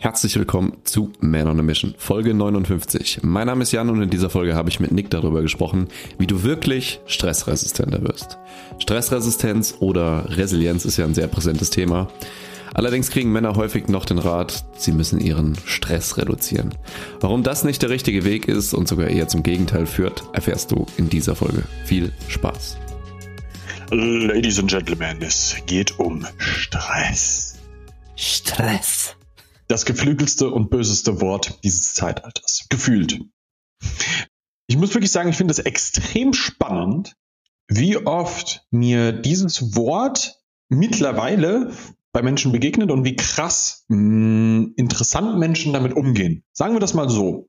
Herzlich willkommen zu Man on a Mission, Folge 59. Mein Name ist Jan und in dieser Folge habe ich mit Nick darüber gesprochen, wie du wirklich stressresistenter wirst. Stressresistenz oder Resilienz ist ja ein sehr präsentes Thema. Allerdings kriegen Männer häufig noch den Rat, sie müssen ihren Stress reduzieren. Warum das nicht der richtige Weg ist und sogar eher zum Gegenteil führt, erfährst du in dieser Folge. Viel Spaß. Ladies and Gentlemen, es geht um Stress. Stress. Das geflügelste und böseste Wort dieses Zeitalters. Gefühlt. Ich muss wirklich sagen, ich finde es extrem spannend, wie oft mir dieses Wort mittlerweile bei Menschen begegnet und wie krass mh, interessant Menschen damit umgehen. Sagen wir das mal so.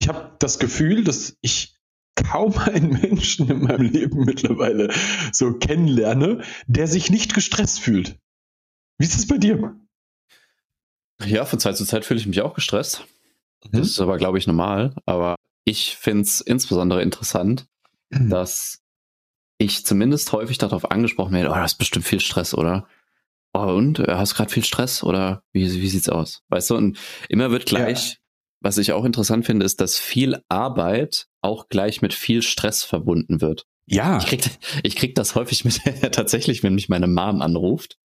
Ich habe das Gefühl, dass ich kaum einen Menschen in meinem Leben mittlerweile so kennenlerne, der sich nicht gestresst fühlt. Wie ist es bei dir? Ja, von Zeit zu Zeit fühle ich mich auch gestresst. Das mhm. ist aber, glaube ich, normal. Aber ich finde es insbesondere interessant, mhm. dass ich zumindest häufig darauf angesprochen werde, oh, das ist bestimmt viel Stress, oder? Oh, und? Äh, hast du gerade viel Stress oder wie, wie sieht's aus? Weißt du, und immer wird gleich, ja. was ich auch interessant finde, ist, dass viel Arbeit auch gleich mit viel Stress verbunden wird. Ja. Ich krieg, ich krieg das häufig mit, tatsächlich, wenn mich meine Mom anruft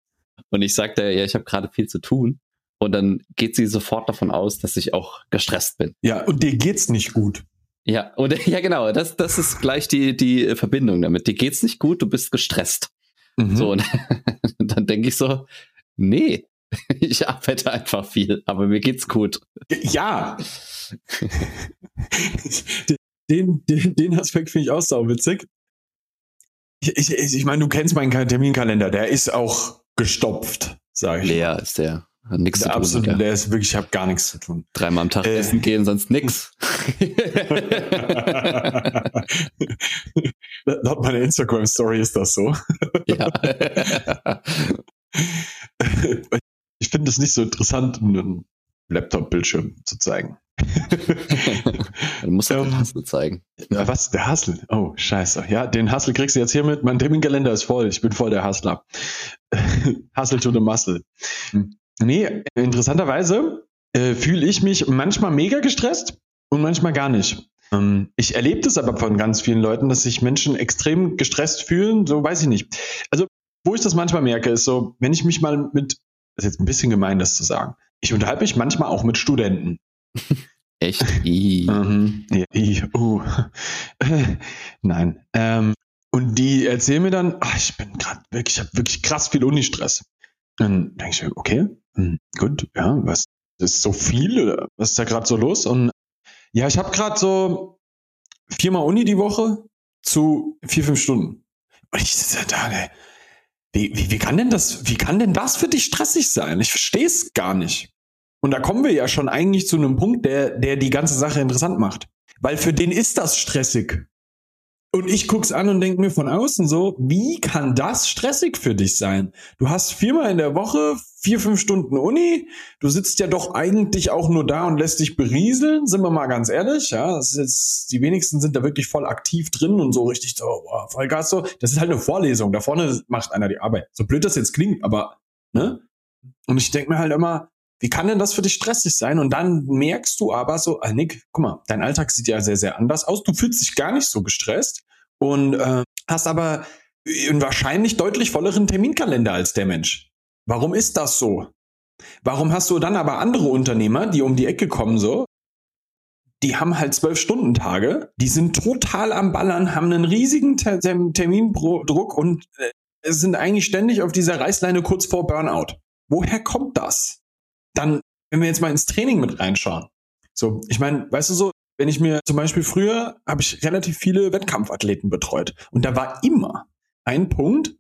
und ich sage ja, ich habe gerade viel zu tun. Und dann geht sie sofort davon aus, dass ich auch gestresst bin. Ja, und dir geht's nicht gut. Ja, und ja, genau, das, das ist gleich die, die Verbindung damit. Dir geht's nicht gut, du bist gestresst. Mhm. So, und dann denke ich so, nee, ich arbeite einfach viel, aber mir geht's gut. Ja. den, den, den Aspekt finde ich auch sauwitzig. Ich, ich, ich meine, du kennst meinen Terminkalender, der ist auch gestopft, sage ich. Leer ist der. Hat nichts zu tun. Absolut, der ist wirklich, ich habe gar nichts zu tun. Dreimal am Tag äh, essen gehen, sonst nix. Laut meiner Instagram-Story ist das so. ja. ich finde es nicht so interessant, einen Laptop-Bildschirm zu zeigen. du musst ja den ähm, Hustle zeigen. Ja, was? Der Hustle? Oh, scheiße. Ja, den Hustle kriegst du jetzt hiermit. Mein Terminkalender ist voll. Ich bin voll der Hustler. Hustle to the muscle. Hm. Nee, interessanterweise äh, fühle ich mich manchmal mega gestresst und manchmal gar nicht. Ähm, ich erlebe das aber von ganz vielen Leuten, dass sich Menschen extrem gestresst fühlen, so weiß ich nicht. Also, wo ich das manchmal merke, ist so, wenn ich mich mal mit, das ist jetzt ein bisschen gemein, das zu sagen, ich unterhalte mich manchmal auch mit Studenten. Echt? Mhm. ja, I. Uh. Nein. Ähm, und die erzählen mir dann, ach, ich bin gerade wirklich, ich habe wirklich krass viel Unistress. Dann denke ich mir, okay, gut, ja, was ist so viel was ist da gerade so los? Und ja, ich habe gerade so viermal Uni die Woche zu vier, fünf Stunden. Und ich sitze da, ey, wie, wie, wie kann denn das, wie kann denn das für dich stressig sein? Ich verstehe es gar nicht. Und da kommen wir ja schon eigentlich zu einem Punkt, der, der die ganze Sache interessant macht. Weil für den ist das stressig. Und ich guck's an und denke mir von außen so, wie kann das stressig für dich sein? Du hast viermal in der Woche vier, fünf Stunden Uni. Du sitzt ja doch eigentlich auch nur da und lässt dich berieseln, sind wir mal ganz ehrlich. Ja, das ist jetzt, die wenigsten sind da wirklich voll aktiv drin und so richtig so, boah, Vollgas so. Das ist halt eine Vorlesung. Da vorne macht einer die Arbeit. So blöd das jetzt klingt, aber, ne? Und ich denke mir halt immer, wie kann denn das für dich stressig sein? Und dann merkst du aber so, ah, Nick, guck mal, dein Alltag sieht ja sehr, sehr anders aus. Du fühlst dich gar nicht so gestresst und äh, hast aber einen wahrscheinlich deutlich volleren Terminkalender als der Mensch. Warum ist das so? Warum hast du dann aber andere Unternehmer, die um die Ecke kommen so? Die haben halt zwölf Stunden Tage, die sind total am Ballern, haben einen riesigen Ter Termindruck und äh, sind eigentlich ständig auf dieser Reißleine kurz vor Burnout. Woher kommt das? Dann, wenn wir jetzt mal ins Training mit reinschauen. So, ich meine, weißt du so, wenn ich mir zum Beispiel früher habe ich relativ viele Wettkampfathleten betreut und da war immer ein Punkt,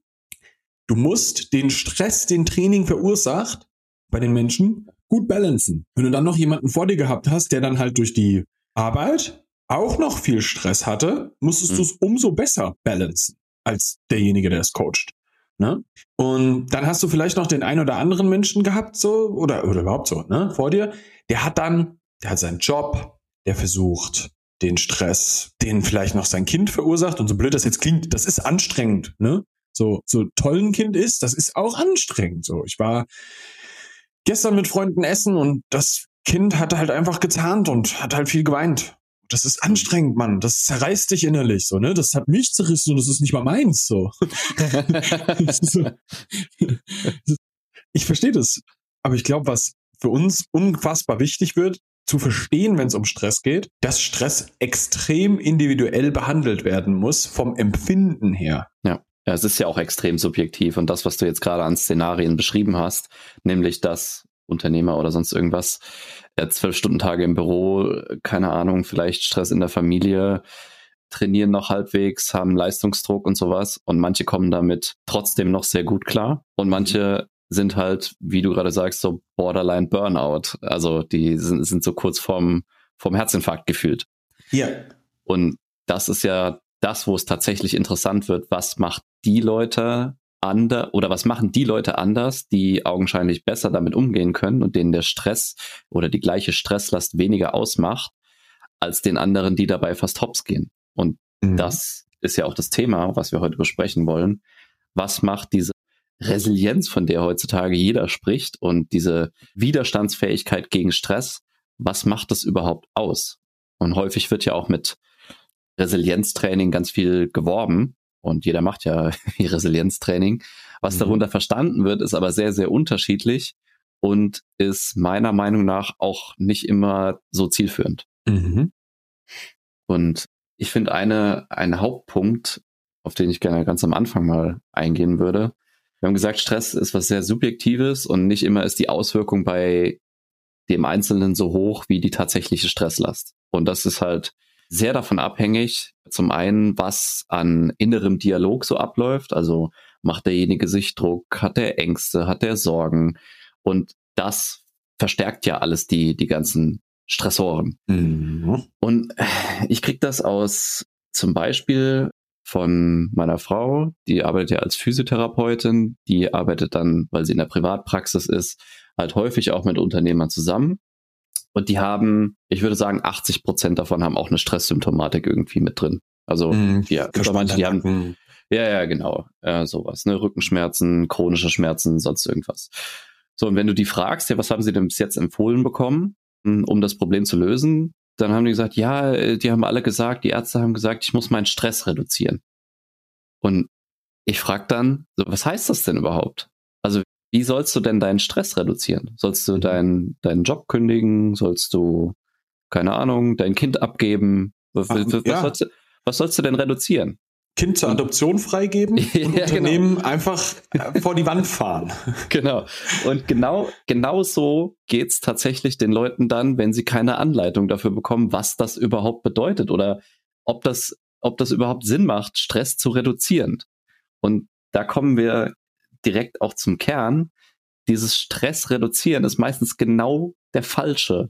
du musst den Stress, den Training verursacht, bei den Menschen gut balancen. Wenn du dann noch jemanden vor dir gehabt hast, der dann halt durch die Arbeit auch noch viel Stress hatte, musstest mhm. du es umso besser balancen als derjenige, der es coacht. Ne? Und dann hast du vielleicht noch den ein oder anderen Menschen gehabt, so, oder, oder überhaupt so, ne, vor dir, der hat dann, der hat seinen Job, der versucht, den Stress, den vielleicht noch sein Kind verursacht, und so blöd das jetzt klingt, das ist anstrengend, ne? So, so toll ein Kind ist, das ist auch anstrengend. So, ich war gestern mit Freunden essen und das Kind hat halt einfach gezahnt und hat halt viel geweint. Das ist anstrengend, Mann. Das zerreißt dich innerlich, so, ne? Das hat mich zerrissen und das ist nicht mal meins, so. ich verstehe das. Aber ich glaube, was für uns unfassbar wichtig wird, zu verstehen, wenn es um Stress geht, dass Stress extrem individuell behandelt werden muss vom Empfinden her. Ja. Ja, es ist ja auch extrem subjektiv und das, was du jetzt gerade an Szenarien beschrieben hast, nämlich dass Unternehmer oder sonst irgendwas, äh, zwölf Stunden Tage im Büro, keine Ahnung, vielleicht Stress in der Familie, trainieren noch halbwegs, haben Leistungsdruck und sowas und manche kommen damit trotzdem noch sehr gut klar und manche sind halt, wie du gerade sagst, so Borderline Burnout. Also die sind, sind so kurz vorm, vorm Herzinfarkt gefühlt. Ja. Und das ist ja das, wo es tatsächlich interessant wird. Was macht die Leute anders oder was machen die Leute anders, die augenscheinlich besser damit umgehen können und denen der Stress oder die gleiche Stresslast weniger ausmacht, als den anderen, die dabei fast hops gehen. Und mhm. das ist ja auch das Thema, was wir heute besprechen wollen. Was macht diese Resilienz, von der heutzutage jeder spricht und diese Widerstandsfähigkeit gegen Stress, was macht das überhaupt aus? Und häufig wird ja auch mit Resilienztraining ganz viel geworben und jeder macht ja Resilienztraining. Was mhm. darunter verstanden wird, ist aber sehr, sehr unterschiedlich und ist meiner Meinung nach auch nicht immer so zielführend. Mhm. Und ich finde eine, ein Hauptpunkt, auf den ich gerne ganz am Anfang mal eingehen würde, wir haben gesagt, Stress ist was sehr Subjektives und nicht immer ist die Auswirkung bei dem Einzelnen so hoch wie die tatsächliche Stresslast. Und das ist halt sehr davon abhängig, zum einen, was an innerem Dialog so abläuft. Also macht derjenige sich Druck, hat er Ängste, hat er Sorgen. Und das verstärkt ja alles die, die ganzen Stressoren. Mhm. Und ich krieg das aus zum Beispiel von meiner Frau, die arbeitet ja als Physiotherapeutin, die arbeitet dann, weil sie in der Privatpraxis ist, halt häufig auch mit Unternehmern zusammen. Und die haben, ich würde sagen, 80 Prozent davon haben auch eine Stresssymptomatik irgendwie mit drin. Also, mm, ja, manche, die haben, ja, ja, genau, äh, sowas, ne, Rückenschmerzen, chronische Schmerzen, sonst irgendwas. So, und wenn du die fragst, ja, was haben sie denn bis jetzt empfohlen bekommen, hm, um das Problem zu lösen, dann haben die gesagt, ja, äh, die haben alle gesagt, die Ärzte haben gesagt, ich muss meinen Stress reduzieren. Und ich frage dann, so, was heißt das denn überhaupt? Also wie sollst du denn deinen Stress reduzieren? Sollst du mhm. deinen deinen Job kündigen? Sollst du, keine Ahnung, dein Kind abgeben? Was, Ach, was, ja. sollst, du, was sollst du denn reduzieren? Kind zur Adoption freigeben und ja, genau. Unternehmen genau. einfach äh, vor die Wand fahren. Genau. Und genau, genau so geht's tatsächlich den Leuten dann, wenn sie keine Anleitung dafür bekommen, was das überhaupt bedeutet oder ob das, ob das überhaupt Sinn macht, Stress zu reduzieren. Und da kommen wir direkt auch zum Kern. Dieses Stress reduzieren ist meistens genau der falsche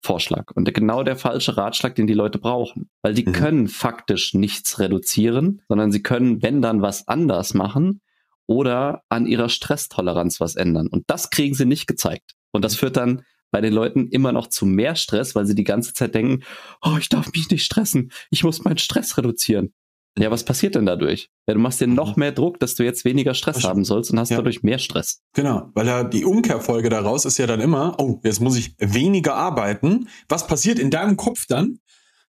Vorschlag und genau der falsche Ratschlag, den die Leute brauchen. Weil die mhm. können faktisch nichts reduzieren, sondern sie können, wenn dann, was anders machen oder an ihrer Stresstoleranz was ändern. Und das kriegen sie nicht gezeigt. Und das führt dann bei den Leuten immer noch zu mehr Stress, weil sie die ganze Zeit denken, oh, ich darf mich nicht stressen, ich muss meinen Stress reduzieren. Ja, was passiert denn dadurch? Ja, du machst dir noch mhm. mehr Druck, dass du jetzt weniger Stress haben sollst und hast ja. dadurch mehr Stress. Genau, weil ja die Umkehrfolge daraus ist ja dann immer, oh, jetzt muss ich weniger arbeiten. Was passiert in deinem Kopf dann?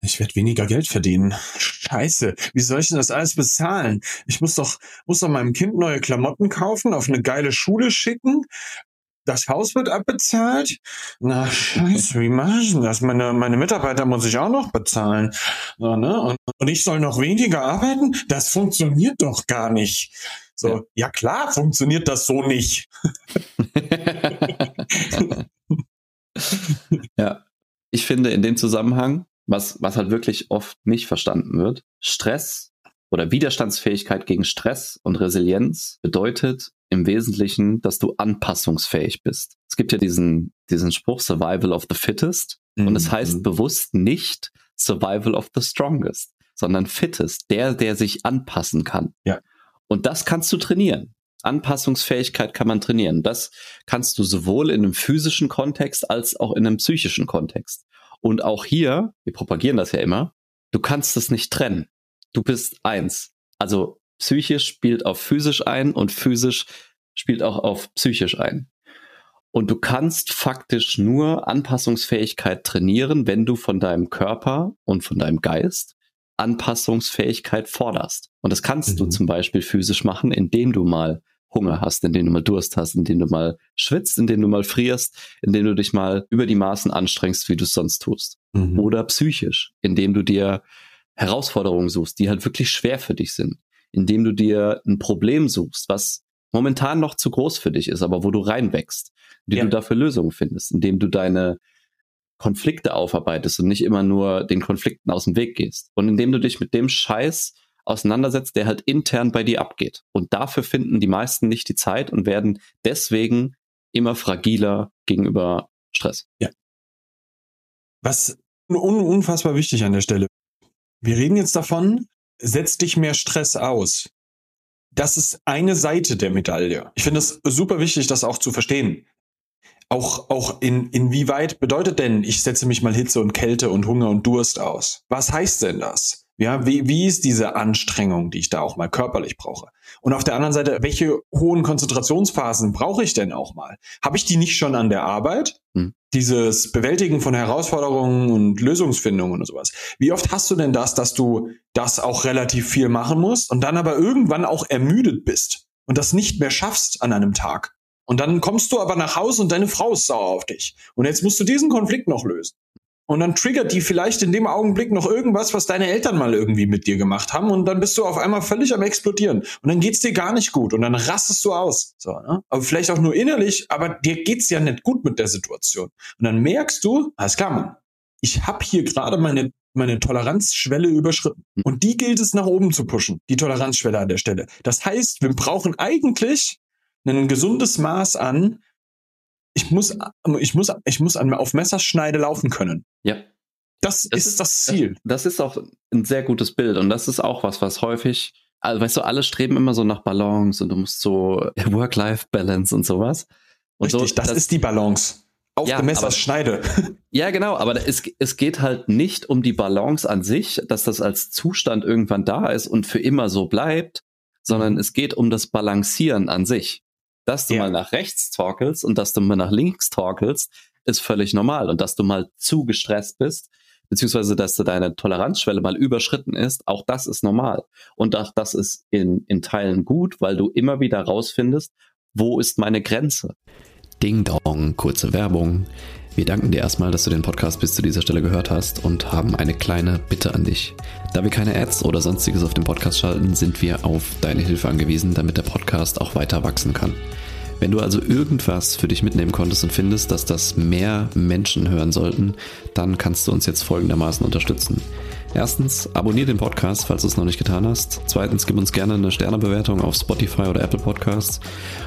Ich werde weniger Geld verdienen. Scheiße, wie soll ich denn das alles bezahlen? Ich muss doch, muss doch meinem Kind neue Klamotten kaufen, auf eine geile Schule schicken, das Haus wird abbezahlt. Na scheiße, wie mache ich denn das? Meine, meine Mitarbeiter muss ich auch noch bezahlen. So, ne? und, und ich soll noch weniger arbeiten? Das funktioniert doch gar nicht. So, ja, ja klar funktioniert das so nicht. ja, ich finde in dem Zusammenhang, was, was halt wirklich oft nicht verstanden wird, Stress oder Widerstandsfähigkeit gegen Stress und Resilienz bedeutet im Wesentlichen, dass du anpassungsfähig bist. Es gibt ja diesen, diesen Spruch Survival of the Fittest mhm. und es heißt bewusst nicht Survival of the Strongest, sondern Fittest, der, der sich anpassen kann. Ja. Und das kannst du trainieren. Anpassungsfähigkeit kann man trainieren. Das kannst du sowohl in einem physischen Kontext als auch in einem psychischen Kontext. Und auch hier, wir propagieren das ja immer, du kannst es nicht trennen. Du bist eins. Also psychisch spielt auf physisch ein und physisch spielt auch auf psychisch ein. Und du kannst faktisch nur Anpassungsfähigkeit trainieren, wenn du von deinem Körper und von deinem Geist Anpassungsfähigkeit forderst. Und das kannst mhm. du zum Beispiel physisch machen, indem du mal Hunger hast, indem du mal Durst hast, indem du mal schwitzt, indem du mal frierst, indem du dich mal über die Maßen anstrengst, wie du es sonst tust. Mhm. Oder psychisch, indem du dir Herausforderungen suchst, die halt wirklich schwer für dich sind, indem du dir ein Problem suchst, was momentan noch zu groß für dich ist, aber wo du reinwächst, wie ja. du dafür Lösungen findest, indem du deine Konflikte aufarbeitest und nicht immer nur den Konflikten aus dem Weg gehst. Und indem du dich mit dem Scheiß auseinandersetzt, der halt intern bei dir abgeht. Und dafür finden die meisten nicht die Zeit und werden deswegen immer fragiler gegenüber Stress. Ja. Was un unfassbar wichtig an der Stelle. Wir reden jetzt davon, setz dich mehr Stress aus. Das ist eine Seite der Medaille. Ich finde es super wichtig, das auch zu verstehen. Auch, auch in, inwieweit bedeutet denn, ich setze mich mal Hitze und Kälte und Hunger und Durst aus? Was heißt denn das? Ja, wie, wie ist diese Anstrengung, die ich da auch mal körperlich brauche? Und auf der anderen Seite, welche hohen Konzentrationsphasen brauche ich denn auch mal? Habe ich die nicht schon an der Arbeit? Hm. Dieses Bewältigen von Herausforderungen und Lösungsfindungen und sowas. Wie oft hast du denn das, dass du das auch relativ viel machen musst und dann aber irgendwann auch ermüdet bist und das nicht mehr schaffst an einem Tag? Und dann kommst du aber nach Hause und deine Frau ist sauer auf dich. Und jetzt musst du diesen Konflikt noch lösen. Und dann triggert die vielleicht in dem Augenblick noch irgendwas, was deine Eltern mal irgendwie mit dir gemacht haben. Und dann bist du auf einmal völlig am explodieren. Und dann geht's dir gar nicht gut. Und dann rastest du aus. So, ne? Aber vielleicht auch nur innerlich, aber dir geht's ja nicht gut mit der Situation. Und dann merkst du, alles klar, Mann, ich habe hier gerade meine meine Toleranzschwelle überschritten. Und die gilt es nach oben zu pushen, die Toleranzschwelle an der Stelle. Das heißt, wir brauchen eigentlich ein gesundes Maß an ich muss, ich muss, ich muss auf Messerschneide laufen können. Ja. Das, das ist, ist das Ziel. Das, das ist auch ein sehr gutes Bild und das ist auch was, was häufig, also weißt du, alle streben immer so nach Balance und du musst so Work-Life-Balance und sowas. Und Richtig, so, das, das, ist die Balance. Auf ja, der Messerschneide. Ja, genau, aber es, es geht halt nicht um die Balance an sich, dass das als Zustand irgendwann da ist und für immer so bleibt, sondern es geht um das Balancieren an sich. Dass du ja. mal nach rechts torkelst und dass du mal nach links torkelst, ist völlig normal. Und dass du mal zu gestresst bist, beziehungsweise dass du deine Toleranzschwelle mal überschritten ist, auch das ist normal. Und auch das ist in, in Teilen gut, weil du immer wieder rausfindest, wo ist meine Grenze. Ding Dong, kurze Werbung. Wir danken dir erstmal, dass du den Podcast bis zu dieser Stelle gehört hast und haben eine kleine Bitte an dich. Da wir keine Ads oder sonstiges auf dem Podcast schalten, sind wir auf deine Hilfe angewiesen, damit der Podcast auch weiter wachsen kann. Wenn du also irgendwas für dich mitnehmen konntest und findest, dass das mehr Menschen hören sollten, dann kannst du uns jetzt folgendermaßen unterstützen. Erstens, abonniere den Podcast, falls du es noch nicht getan hast. Zweitens, gib uns gerne eine Sternebewertung auf Spotify oder Apple Podcasts.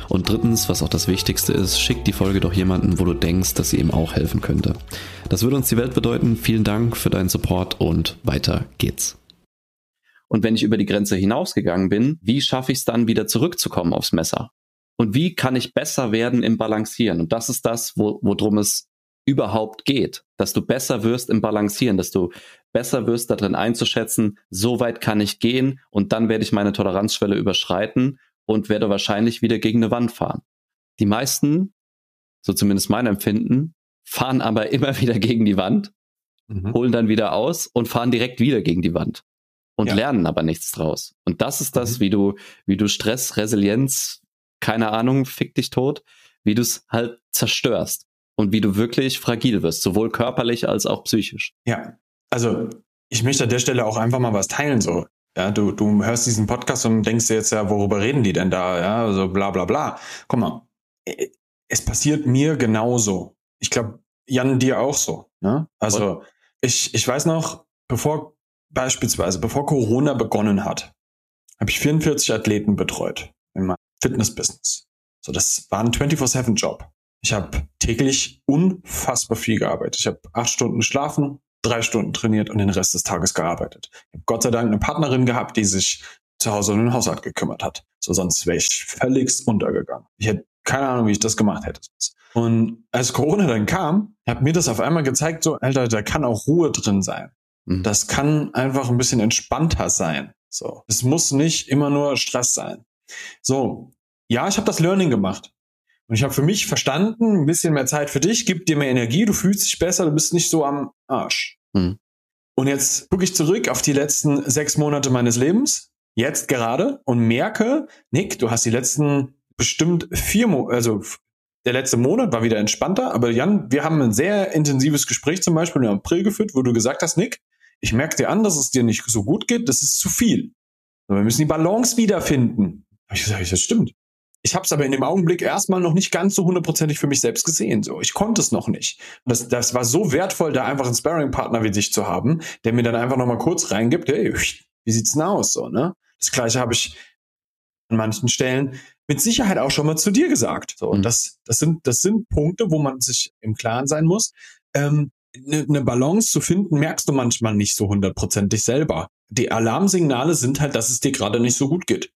Und drittens, was auch das Wichtigste ist, schick die Folge doch jemanden, wo du denkst, dass sie ihm auch helfen könnte. Das würde uns die Welt bedeuten. Vielen Dank für deinen Support und weiter geht's. Und wenn ich über die Grenze hinausgegangen bin, wie schaffe ich es dann wieder zurückzukommen aufs Messer? und wie kann ich besser werden im Balancieren? Und das ist das, wo, worum es überhaupt geht, dass du besser wirst im Balancieren, dass du besser wirst darin einzuschätzen, so weit kann ich gehen und dann werde ich meine Toleranzschwelle überschreiten und werde wahrscheinlich wieder gegen eine Wand fahren. Die meisten, so zumindest mein Empfinden, fahren aber immer wieder gegen die Wand, mhm. holen dann wieder aus und fahren direkt wieder gegen die Wand und ja. lernen aber nichts draus. Und das ist das, mhm. wie du, wie du Stress, Resilienz, keine Ahnung, fick dich tot, wie du es halt zerstörst und wie du wirklich fragil wirst, sowohl körperlich als auch psychisch. Ja, also ich möchte an der Stelle auch einfach mal was teilen, so. Ja, du, du hörst diesen Podcast und denkst dir jetzt ja, worüber reden die denn da? Ja, so also bla bla bla. Guck mal, äh, es passiert mir genauso. Ich glaube, Jan, dir auch so. Ne? Also ich, ich weiß noch, bevor beispielsweise, bevor Corona begonnen hat, habe ich 44 Athleten betreut in meinem Fitness-Business. So, das war ein 24-7-Job. Ich habe täglich unfassbar viel gearbeitet. Ich habe acht Stunden geschlafen, drei Stunden trainiert und den Rest des Tages gearbeitet. Ich habe Gott sei Dank eine Partnerin gehabt, die sich zu Hause um den Haushalt gekümmert hat. So, sonst wäre ich völligst untergegangen. Ich hätte keine Ahnung, wie ich das gemacht hätte. Und als Corona dann kam, hat mir das auf einmal gezeigt, so, Alter, da kann auch Ruhe drin sein. Mhm. Das kann einfach ein bisschen entspannter sein. So, es muss nicht immer nur Stress sein. So, ja, ich habe das Learning gemacht. Und ich habe für mich verstanden, ein bisschen mehr Zeit für dich, gibt dir mehr Energie, du fühlst dich besser, du bist nicht so am Arsch. Mhm. Und jetzt gucke ich zurück auf die letzten sechs Monate meines Lebens, jetzt gerade, und merke, Nick, du hast die letzten bestimmt vier, Mo also der letzte Monat war wieder entspannter, aber Jan, wir haben ein sehr intensives Gespräch zum Beispiel im April geführt, wo du gesagt hast, Nick, ich merke dir an, dass es dir nicht so gut geht, das ist zu viel. Und wir müssen die Balance wiederfinden. Hab ich gesagt, das stimmt. Ich habe es aber in dem Augenblick erstmal noch nicht ganz so hundertprozentig für mich selbst gesehen. So, ich konnte es noch nicht. Das, das war so wertvoll, da einfach einen Sparring-Partner wie dich zu haben, der mir dann einfach noch mal kurz reingibt, hey, wie sieht's denn aus? So, ne? Das gleiche habe ich an manchen Stellen mit Sicherheit auch schon mal zu dir gesagt. So, und mhm. das, das sind, das sind Punkte, wo man sich im Klaren sein muss. Ähm, eine ne Balance zu finden, merkst du manchmal nicht so hundertprozentig selber. Die Alarmsignale sind halt, dass es dir gerade nicht so gut geht.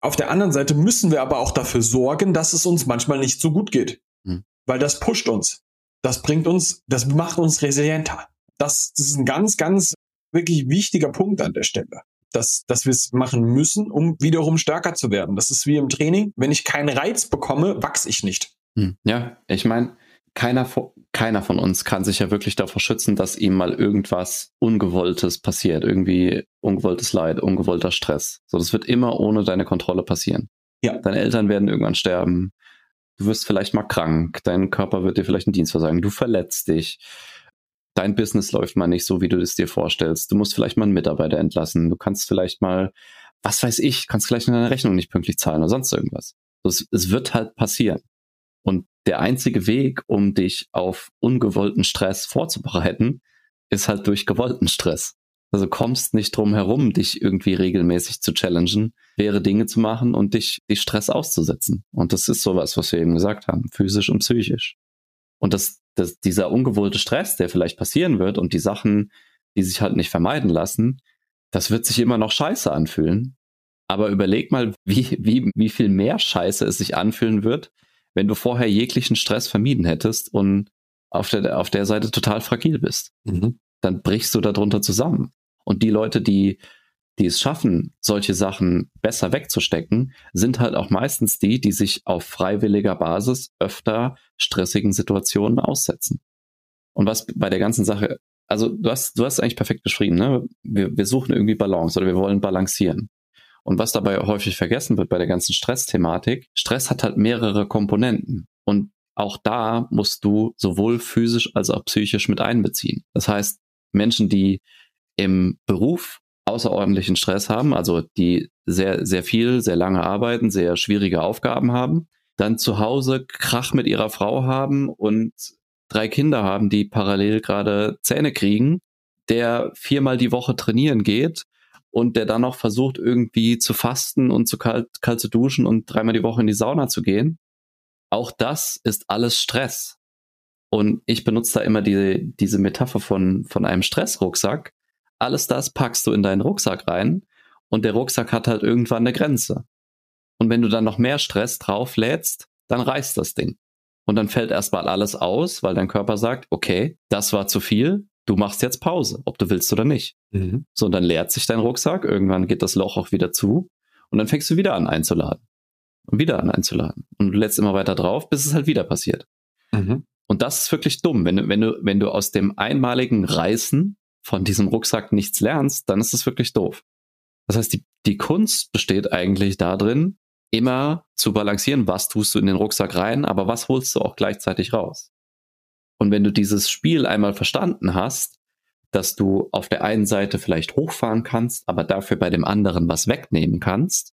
Auf der anderen Seite müssen wir aber auch dafür sorgen, dass es uns manchmal nicht so gut geht. Hm. Weil das pusht uns. Das bringt uns, das macht uns resilienter. Das, das ist ein ganz, ganz wirklich wichtiger Punkt an der Stelle. Dass, dass wir es machen müssen, um wiederum stärker zu werden. Das ist wie im Training. Wenn ich keinen Reiz bekomme, wachse ich nicht. Hm. Ja, ich meine, keiner, keiner von uns kann sich ja wirklich davor schützen, dass ihm mal irgendwas Ungewolltes passiert. Irgendwie ungewolltes Leid, ungewollter Stress. So, das wird immer ohne deine Kontrolle passieren. Ja. Deine Eltern werden irgendwann sterben. Du wirst vielleicht mal krank. Dein Körper wird dir vielleicht einen Dienst versagen. Du verletzt dich. Dein Business läuft mal nicht so, wie du es dir vorstellst. Du musst vielleicht mal einen Mitarbeiter entlassen. Du kannst vielleicht mal, was weiß ich, kannst vielleicht deine Rechnung nicht pünktlich zahlen oder sonst irgendwas. Es, es wird halt passieren. Und der einzige Weg, um dich auf ungewollten Stress vorzubereiten, ist halt durch gewollten Stress. Also kommst nicht drum herum, dich irgendwie regelmäßig zu challengen, wäre Dinge zu machen und dich, dich Stress auszusetzen. Und das ist sowas, was wir eben gesagt haben, physisch und psychisch. Und das, das, dieser ungewollte Stress, der vielleicht passieren wird und die Sachen, die sich halt nicht vermeiden lassen, das wird sich immer noch scheiße anfühlen. Aber überleg mal, wie, wie, wie viel mehr Scheiße es sich anfühlen wird, wenn du vorher jeglichen Stress vermieden hättest und auf der, auf der Seite total fragil bist. Mhm. Dann brichst du darunter zusammen. Und die Leute, die, die es schaffen, solche Sachen besser wegzustecken, sind halt auch meistens die, die sich auf freiwilliger Basis öfter stressigen Situationen aussetzen. Und was bei der ganzen Sache, also du hast, du hast eigentlich perfekt beschrieben, ne? Wir, wir suchen irgendwie Balance oder wir wollen balancieren. Und was dabei häufig vergessen wird bei der ganzen Stressthematik, Stress hat halt mehrere Komponenten. Und auch da musst du sowohl physisch als auch psychisch mit einbeziehen. Das heißt, Menschen, die im Beruf außerordentlichen Stress haben, also die sehr, sehr viel, sehr lange arbeiten, sehr schwierige Aufgaben haben, dann zu Hause Krach mit ihrer Frau haben und drei Kinder haben, die parallel gerade Zähne kriegen, der viermal die Woche trainieren geht und der dann noch versucht, irgendwie zu fasten und zu kalt, kalt zu duschen und dreimal die Woche in die Sauna zu gehen. Auch das ist alles Stress. Und ich benutze da immer die, diese Metapher von, von einem Stressrucksack. Alles das packst du in deinen Rucksack rein und der Rucksack hat halt irgendwann eine Grenze. Und wenn du dann noch mehr Stress drauflädst, dann reißt das Ding. Und dann fällt erstmal alles aus, weil dein Körper sagt, okay, das war zu viel, du machst jetzt Pause, ob du willst oder nicht. Mhm. So, und dann leert sich dein Rucksack, irgendwann geht das Loch auch wieder zu und dann fängst du wieder an einzuladen. Und wieder an einzuladen. Und du lädst immer weiter drauf, bis es halt wieder passiert. Mhm. Und das ist wirklich dumm. Wenn du, wenn du, wenn du aus dem einmaligen Reißen von diesem Rucksack nichts lernst, dann ist das wirklich doof. Das heißt, die, die Kunst besteht eigentlich darin, immer zu balancieren, was tust du in den Rucksack rein, aber was holst du auch gleichzeitig raus. Und wenn du dieses Spiel einmal verstanden hast, dass du auf der einen Seite vielleicht hochfahren kannst, aber dafür bei dem anderen was wegnehmen kannst,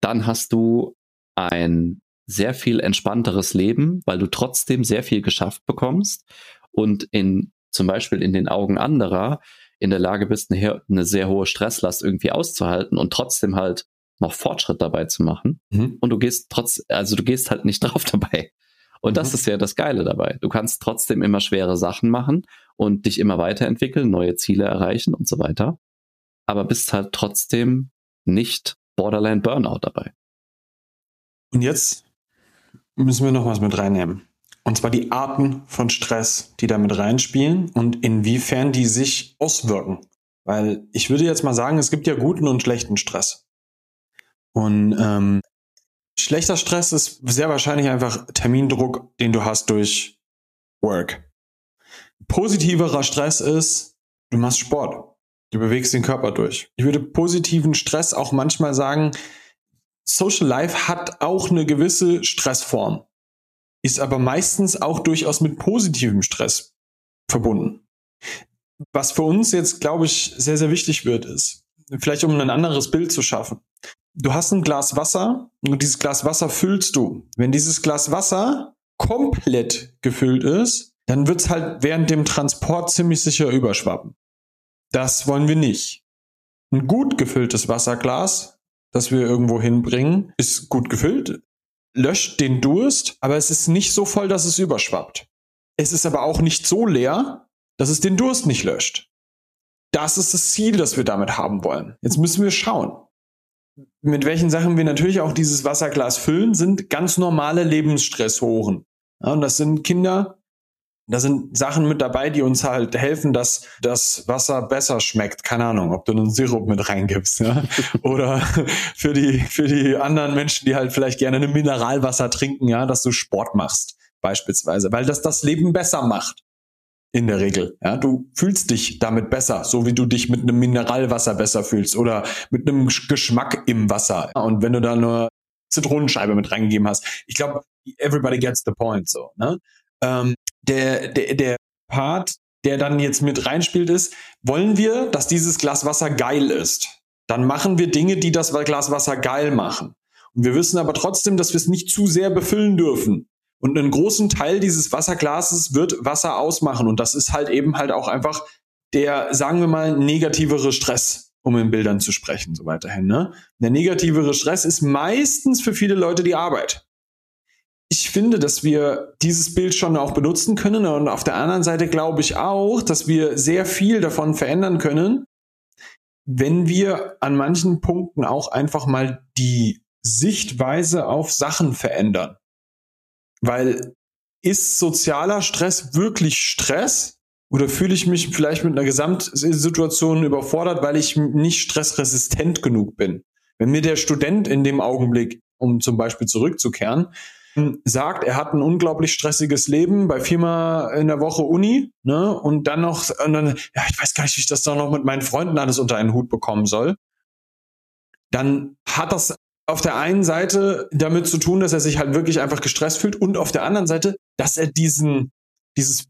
dann hast du ein sehr viel entspannteres Leben, weil du trotzdem sehr viel geschafft bekommst und in zum Beispiel in den Augen anderer in der Lage bist, eine, eine sehr hohe Stresslast irgendwie auszuhalten und trotzdem halt noch Fortschritt dabei zu machen. Mhm. Und du gehst trotz, also du gehst halt nicht drauf dabei. Und das mhm. ist ja das Geile dabei. Du kannst trotzdem immer schwere Sachen machen und dich immer weiterentwickeln, neue Ziele erreichen und so weiter. Aber bist halt trotzdem nicht Borderline Burnout dabei. Und jetzt müssen wir noch was mit reinnehmen. Und zwar die Arten von Stress, die da mit reinspielen und inwiefern die sich auswirken. Weil ich würde jetzt mal sagen, es gibt ja guten und schlechten Stress. Und ähm, Schlechter Stress ist sehr wahrscheinlich einfach Termindruck, den du hast durch Work. Positiverer Stress ist, du machst Sport. Du bewegst den Körper durch. Ich würde positiven Stress auch manchmal sagen, Social Life hat auch eine gewisse Stressform, ist aber meistens auch durchaus mit positivem Stress verbunden. Was für uns jetzt, glaube ich, sehr, sehr wichtig wird, ist, vielleicht um ein anderes Bild zu schaffen. Du hast ein Glas Wasser und dieses Glas Wasser füllst du. Wenn dieses Glas Wasser komplett gefüllt ist, dann wird es halt während dem Transport ziemlich sicher überschwappen. Das wollen wir nicht. Ein gut gefülltes Wasserglas, das wir irgendwo hinbringen, ist gut gefüllt, löscht den Durst, aber es ist nicht so voll, dass es überschwappt. Es ist aber auch nicht so leer, dass es den Durst nicht löscht. Das ist das Ziel, das wir damit haben wollen. Jetzt müssen wir schauen. Mit welchen Sachen wir natürlich auch dieses Wasserglas füllen, sind ganz normale Lebensstressoren. Ja, und das sind Kinder, da sind Sachen mit dabei, die uns halt helfen, dass das Wasser besser schmeckt. Keine Ahnung, ob du einen Sirup mit reingibst, ja? Oder für die, für die anderen Menschen, die halt vielleicht gerne ein Mineralwasser trinken, ja, dass du Sport machst, beispielsweise, weil das das Leben besser macht. In der Regel. Ja, du fühlst dich damit besser, so wie du dich mit einem Mineralwasser besser fühlst oder mit einem Geschmack im Wasser. Und wenn du da nur Zitronenscheibe mit reingegeben hast, ich glaube, everybody gets the point, so, ne? Ähm, der, der, der Part, der dann jetzt mit reinspielt, ist, wollen wir, dass dieses Glas Wasser geil ist? Dann machen wir Dinge, die das Glas Wasser geil machen. Und wir wissen aber trotzdem, dass wir es nicht zu sehr befüllen dürfen. Und einen großen Teil dieses Wasserglases wird Wasser ausmachen. Und das ist halt eben halt auch einfach der, sagen wir mal, negativere Stress, um in Bildern zu sprechen, so weiterhin. Ne? Der negativere Stress ist meistens für viele Leute die Arbeit ich finde, dass wir dieses Bild schon auch benutzen können. Und auf der anderen Seite glaube ich auch, dass wir sehr viel davon verändern können, wenn wir an manchen Punkten auch einfach mal die Sichtweise auf Sachen verändern. Weil ist sozialer Stress wirklich Stress? Oder fühle ich mich vielleicht mit einer Gesamtsituation überfordert, weil ich nicht stressresistent genug bin? Wenn mir der Student in dem Augenblick, um zum Beispiel zurückzukehren, sagt, er hat ein unglaublich stressiges Leben, bei viermal in der Woche Uni, ne, und dann noch, und dann, ja, ich weiß gar nicht, wie ich das dann noch mit meinen Freunden alles unter einen Hut bekommen soll. Dann hat das auf der einen Seite damit zu tun, dass er sich halt wirklich einfach gestresst fühlt und auf der anderen Seite, dass er diesen, dieses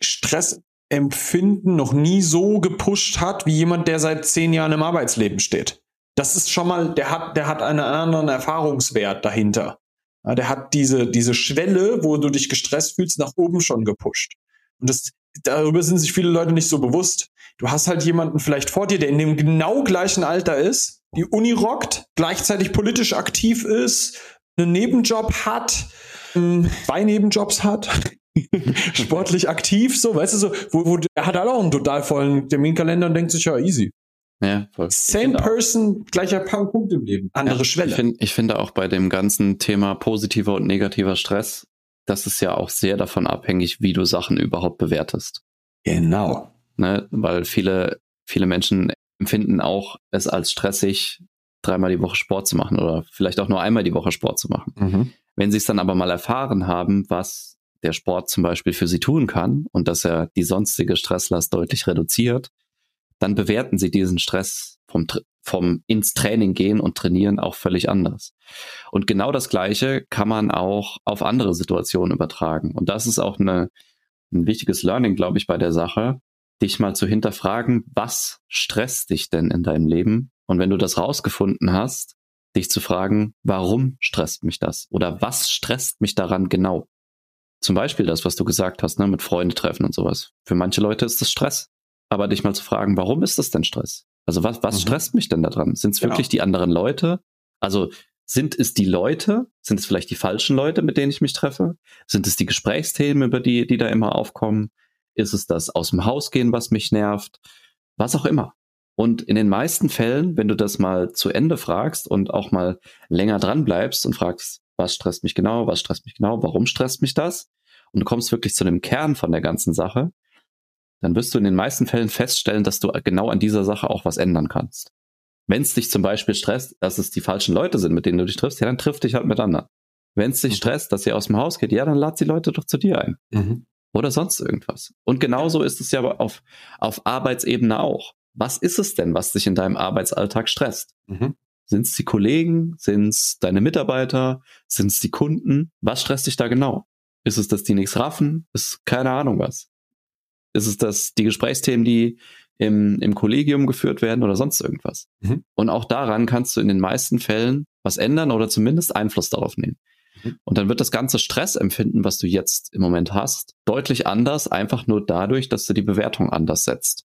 Stressempfinden noch nie so gepusht hat, wie jemand, der seit zehn Jahren im Arbeitsleben steht. Das ist schon mal, der hat, der hat einen anderen Erfahrungswert dahinter. Ja, der hat diese, diese Schwelle, wo du dich gestresst fühlst, nach oben schon gepusht. Und das, darüber sind sich viele Leute nicht so bewusst. Du hast halt jemanden vielleicht vor dir, der in dem genau gleichen Alter ist, die Uni rockt, gleichzeitig politisch aktiv ist, einen Nebenjob hat, ähm, zwei Nebenjobs hat, sportlich aktiv, so, weißt du, so, wo, wo er hat halt auch einen total vollen Terminkalender und denkt sich, ja, easy. Ja, voll. Same person, gleicher Punkt im Leben. Andere ja, Schwelle. Ich, find, ich finde auch bei dem ganzen Thema positiver und negativer Stress, das ist ja auch sehr davon abhängig, wie du Sachen überhaupt bewertest. Genau. Ne? Weil viele, viele Menschen empfinden auch es als stressig, dreimal die Woche Sport zu machen oder vielleicht auch nur einmal die Woche Sport zu machen. Mhm. Wenn sie es dann aber mal erfahren haben, was der Sport zum Beispiel für sie tun kann und dass er die sonstige Stresslast deutlich reduziert, dann bewerten sie diesen Stress vom, vom ins Training gehen und trainieren auch völlig anders. Und genau das Gleiche kann man auch auf andere Situationen übertragen. Und das ist auch eine, ein wichtiges Learning, glaube ich, bei der Sache, dich mal zu hinterfragen, was stresst dich denn in deinem Leben? Und wenn du das rausgefunden hast, dich zu fragen, warum stresst mich das? Oder was stresst mich daran genau? Zum Beispiel das, was du gesagt hast, ne, mit Freunde treffen und sowas. Für manche Leute ist das Stress aber dich mal zu fragen, warum ist das denn Stress? Also was, was mhm. stresst mich denn daran? Sind es wirklich genau. die anderen Leute? Also sind es die Leute? Sind es vielleicht die falschen Leute, mit denen ich mich treffe? Sind es die Gesprächsthemen, über die, die da immer aufkommen? Ist es das aus dem Haus gehen, was mich nervt? Was auch immer. Und in den meisten Fällen, wenn du das mal zu Ende fragst und auch mal länger dran bleibst und fragst, was stresst mich genau, was stresst mich genau, warum stresst mich das? Und du kommst wirklich zu dem Kern von der ganzen Sache, dann wirst du in den meisten Fällen feststellen, dass du genau an dieser Sache auch was ändern kannst. Wenn es dich zum Beispiel stresst, dass es die falschen Leute sind, mit denen du dich triffst, ja, dann triff dich halt mit anderen. Wenn es dich stresst, dass ihr aus dem Haus geht, ja, dann lad die Leute doch zu dir ein. Mhm. Oder sonst irgendwas. Und genauso ist es ja aber auf, auf Arbeitsebene auch. Was ist es denn, was dich in deinem Arbeitsalltag stresst? Mhm. Sind es die Kollegen? Sind es deine Mitarbeiter? Sind es die Kunden? Was stresst dich da genau? Ist es, dass die nichts raffen? Ist keine Ahnung was. Ist es, dass die Gesprächsthemen, die im, im Kollegium geführt werden oder sonst irgendwas? Mhm. Und auch daran kannst du in den meisten Fällen was ändern oder zumindest Einfluss darauf nehmen. Mhm. Und dann wird das ganze Stressempfinden, was du jetzt im Moment hast, deutlich anders, einfach nur dadurch, dass du die Bewertung anders setzt.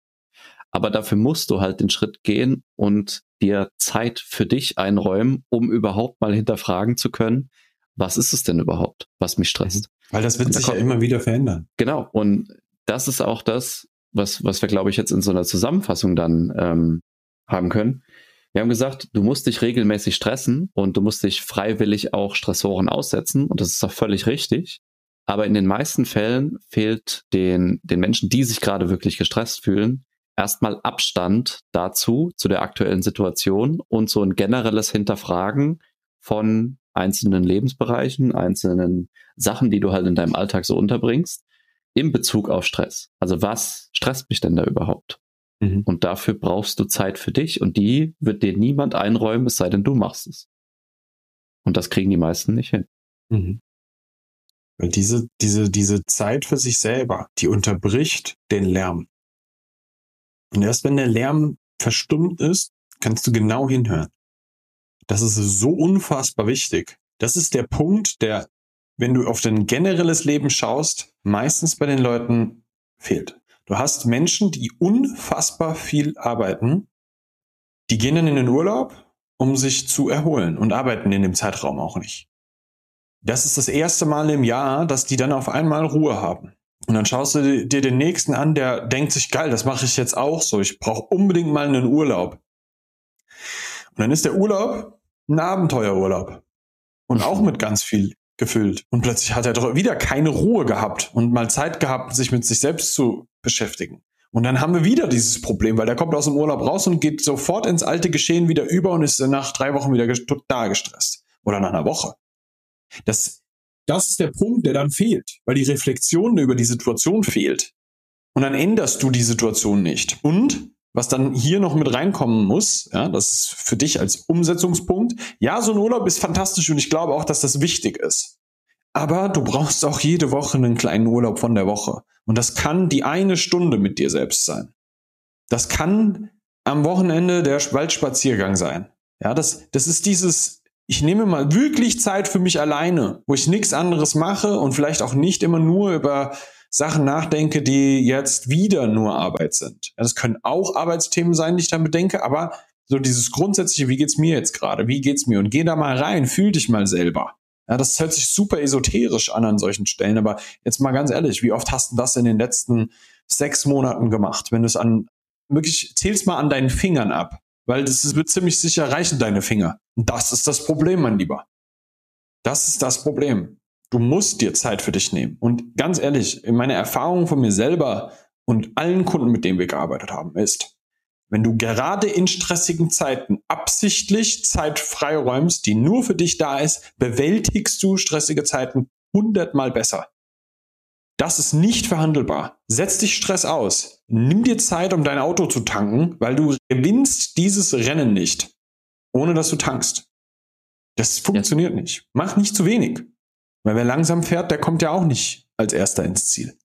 Aber dafür musst du halt den Schritt gehen und dir Zeit für dich einräumen, um überhaupt mal hinterfragen zu können, was ist es denn überhaupt, was mich stresst? Weil das wird da sich ja immer wieder verändern. Genau. Und das ist auch das, was, was wir, glaube ich, jetzt in so einer Zusammenfassung dann ähm, haben können. Wir haben gesagt, du musst dich regelmäßig stressen und du musst dich freiwillig auch Stressoren aussetzen. Und das ist auch völlig richtig. Aber in den meisten Fällen fehlt den, den Menschen, die sich gerade wirklich gestresst fühlen, erstmal Abstand dazu, zu der aktuellen Situation und so ein generelles Hinterfragen von einzelnen Lebensbereichen, einzelnen Sachen, die du halt in deinem Alltag so unterbringst, in Bezug auf Stress. Also was stresst mich denn da überhaupt? Mhm. Und dafür brauchst du Zeit für dich und die wird dir niemand einräumen, es sei denn, du machst es. Und das kriegen die meisten nicht hin. Mhm. Weil diese, diese, diese Zeit für sich selber, die unterbricht den Lärm. Und erst wenn der Lärm verstummt ist, kannst du genau hinhören. Das ist so unfassbar wichtig. Das ist der Punkt, der, wenn du auf dein generelles Leben schaust, meistens bei den Leuten fehlt. Du hast Menschen, die unfassbar viel arbeiten, die gehen dann in den Urlaub, um sich zu erholen und arbeiten in dem Zeitraum auch nicht. Das ist das erste Mal im Jahr, dass die dann auf einmal Ruhe haben. Und dann schaust du dir den nächsten an, der denkt sich, geil, das mache ich jetzt auch so. Ich brauche unbedingt mal einen Urlaub. Und dann ist der Urlaub ein Abenteuerurlaub. Und auch mit ganz viel gefüllt. Und plötzlich hat er doch wieder keine Ruhe gehabt und mal Zeit gehabt, sich mit sich selbst zu beschäftigen. Und dann haben wir wieder dieses Problem, weil der kommt aus dem Urlaub raus und geht sofort ins alte Geschehen wieder über und ist nach drei Wochen wieder total gestresst. Oder nach einer Woche. Das, das ist der Punkt, der dann fehlt, weil die Reflexion über die Situation fehlt. Und dann änderst du die Situation nicht. Und was dann hier noch mit reinkommen muss, ja, das ist für dich als Umsetzungspunkt. Ja, so ein Urlaub ist fantastisch und ich glaube auch, dass das wichtig ist. Aber du brauchst auch jede Woche einen kleinen Urlaub von der Woche. Und das kann die eine Stunde mit dir selbst sein. Das kann am Wochenende der Waldspaziergang sein. Ja, das, das ist dieses, ich nehme mal wirklich Zeit für mich alleine, wo ich nichts anderes mache und vielleicht auch nicht immer nur über Sachen nachdenke, die jetzt wieder nur Arbeit sind. Ja, Das können auch Arbeitsthemen sein, die ich dann bedenke, aber so dieses grundsätzliche, wie geht's mir jetzt gerade? Wie geht's mir? Und geh da mal rein, fühl dich mal selber. Ja, das hört sich super esoterisch an an solchen Stellen, aber jetzt mal ganz ehrlich, wie oft hast du das in den letzten sechs Monaten gemacht? Wenn du es an, wirklich, zähl's mal an deinen Fingern ab, weil das wird ziemlich sicher reichen, deine Finger. Das ist das Problem, mein Lieber. Das ist das Problem. Du musst dir Zeit für dich nehmen. Und ganz ehrlich, meine Erfahrung von mir selber und allen Kunden, mit denen wir gearbeitet haben, ist, wenn du gerade in stressigen Zeiten absichtlich Zeit freiräumst, die nur für dich da ist, bewältigst du stressige Zeiten hundertmal besser. Das ist nicht verhandelbar. Setz dich Stress aus. Nimm dir Zeit, um dein Auto zu tanken, weil du gewinnst dieses Rennen nicht, ohne dass du tankst. Das funktioniert nicht. Mach nicht zu wenig. Weil wer langsam fährt, der kommt ja auch nicht als erster ins Ziel.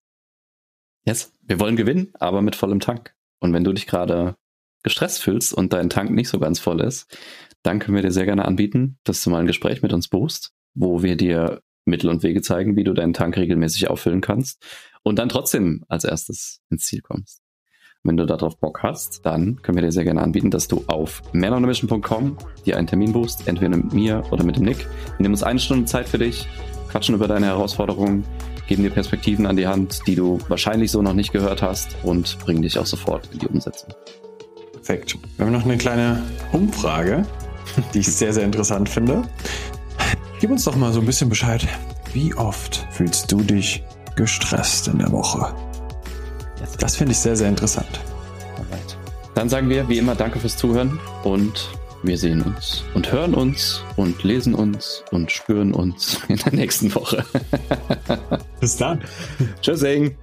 Yes. Wir wollen gewinnen, aber mit vollem Tank. Und wenn du dich gerade gestresst fühlst und dein Tank nicht so ganz voll ist, dann können wir dir sehr gerne anbieten, dass du mal ein Gespräch mit uns buchst, wo wir dir Mittel und Wege zeigen, wie du deinen Tank regelmäßig auffüllen kannst und dann trotzdem als erstes ins Ziel kommst. Wenn du darauf Bock hast, dann können wir dir sehr gerne anbieten, dass du auf manonemission.com dir einen Termin buchst, entweder mit mir oder mit dem Nick. Wir nehmen uns eine Stunde Zeit für dich, quatschen über deine Herausforderungen, geben dir Perspektiven an die Hand, die du wahrscheinlich so noch nicht gehört hast und bringen dich auch sofort in die Umsetzung. Perfekt. Wir haben noch eine kleine Umfrage, die ich sehr, sehr interessant finde. Gib uns doch mal so ein bisschen Bescheid. Wie oft fühlst du dich gestresst in der Woche? Das finde ich sehr, sehr interessant. Alright. Dann sagen wir wie immer Danke fürs Zuhören und wir sehen uns und hören uns und lesen uns und spüren uns in der nächsten Woche. Bis dann. Tschüssing.